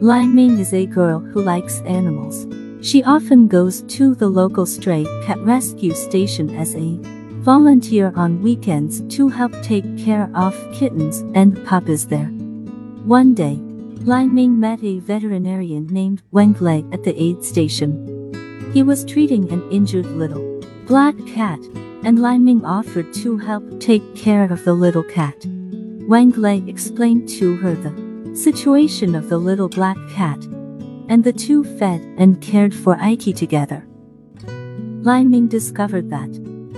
Lai Ming is a girl who likes animals. She often goes to the local stray cat rescue station as a volunteer on weekends to help take care of kittens and puppies there. One day, Lai Ming met a veterinarian named Wang Lei at the aid station. He was treating an injured little black cat, and Lai Ming offered to help take care of the little cat. Wang Lei explained to her the situation of the little black cat and the two fed and cared for IT together. Lai Ming discovered that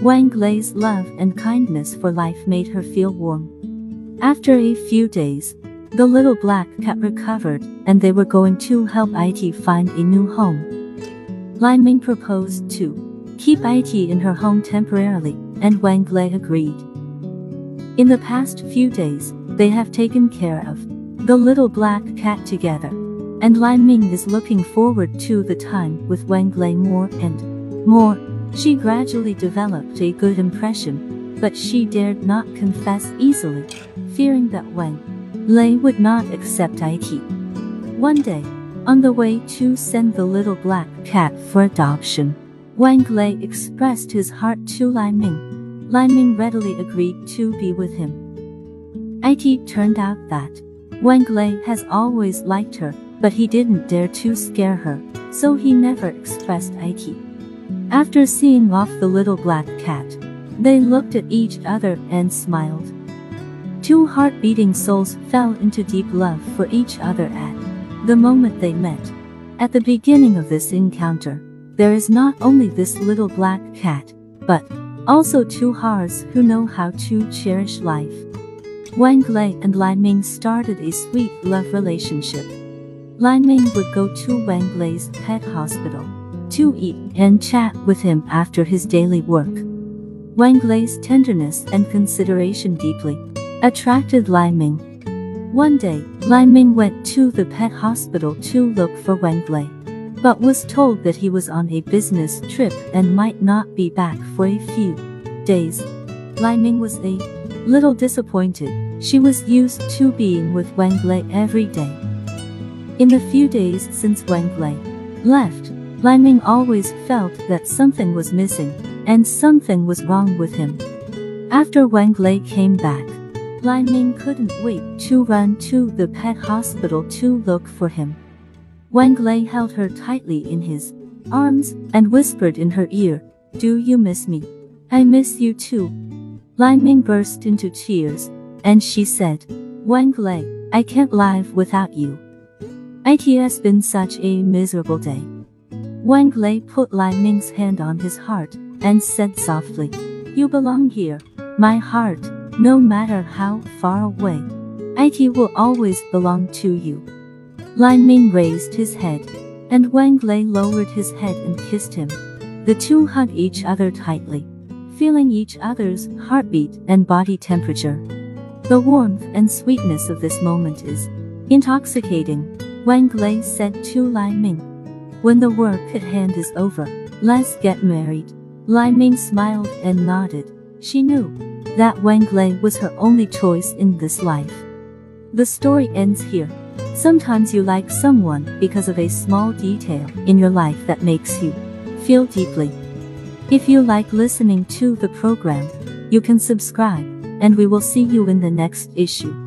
Wang Lei's love and kindness for life made her feel warm. After a few days, the little black cat recovered and they were going to help IT find a new home. Lai Ming proposed to keep IT in her home temporarily, and Wang Lei agreed. In the past few days, they have taken care of the little black cat together. And Lai Ming is looking forward to the time with Wang Lei more and more. She gradually developed a good impression, but she dared not confess easily, fearing that Wang Lei would not accept IT. One day, on the way to send the little black cat for adoption, Wang Lei expressed his heart to Lai Ming. Lai Ming readily agreed to be with him. It turned out that Wang Lei has always liked her but he didn't dare to scare her, so he never expressed IT. After seeing off the little black cat, they looked at each other and smiled. Two heart-beating souls fell into deep love for each other at the moment they met. At the beginning of this encounter, there is not only this little black cat, but also two hearts who know how to cherish life. Wang Lei and Lai Ming started a sweet love relationship. Lai Ming would go to Wang Lei's pet hospital to eat and chat with him after his daily work. Wang Lei's tenderness and consideration deeply attracted Lai Ming. One day, Lai Ming went to the pet hospital to look for Wang Lei, but was told that he was on a business trip and might not be back for a few days. Lai Ming was a little disappointed. She was used to being with Wang Lei every day. In the few days since Wang Lei left, Lai Ming always felt that something was missing, and something was wrong with him. After Wang Lei came back, Lai Ming couldn't wait to run to the pet hospital to look for him. Wang Lei held her tightly in his arms and whispered in her ear, Do you miss me? I miss you too. Lai Ming burst into tears, and she said, Wang Lei, I can't live without you. It has been such a miserable day. Wang Lei put Lai Ming's hand on his heart and said softly, You belong here, my heart, no matter how far away. It will always belong to you. Lai Ming raised his head, and Wang Lei lowered his head and kissed him. The two hugged each other tightly, feeling each other's heartbeat and body temperature. The warmth and sweetness of this moment is intoxicating. Wang Lei said to Lai Ming. When the work at hand is over, let's get married. Lai Ming smiled and nodded. She knew that Wang Lei was her only choice in this life. The story ends here. Sometimes you like someone because of a small detail in your life that makes you feel deeply. If you like listening to the program, you can subscribe, and we will see you in the next issue.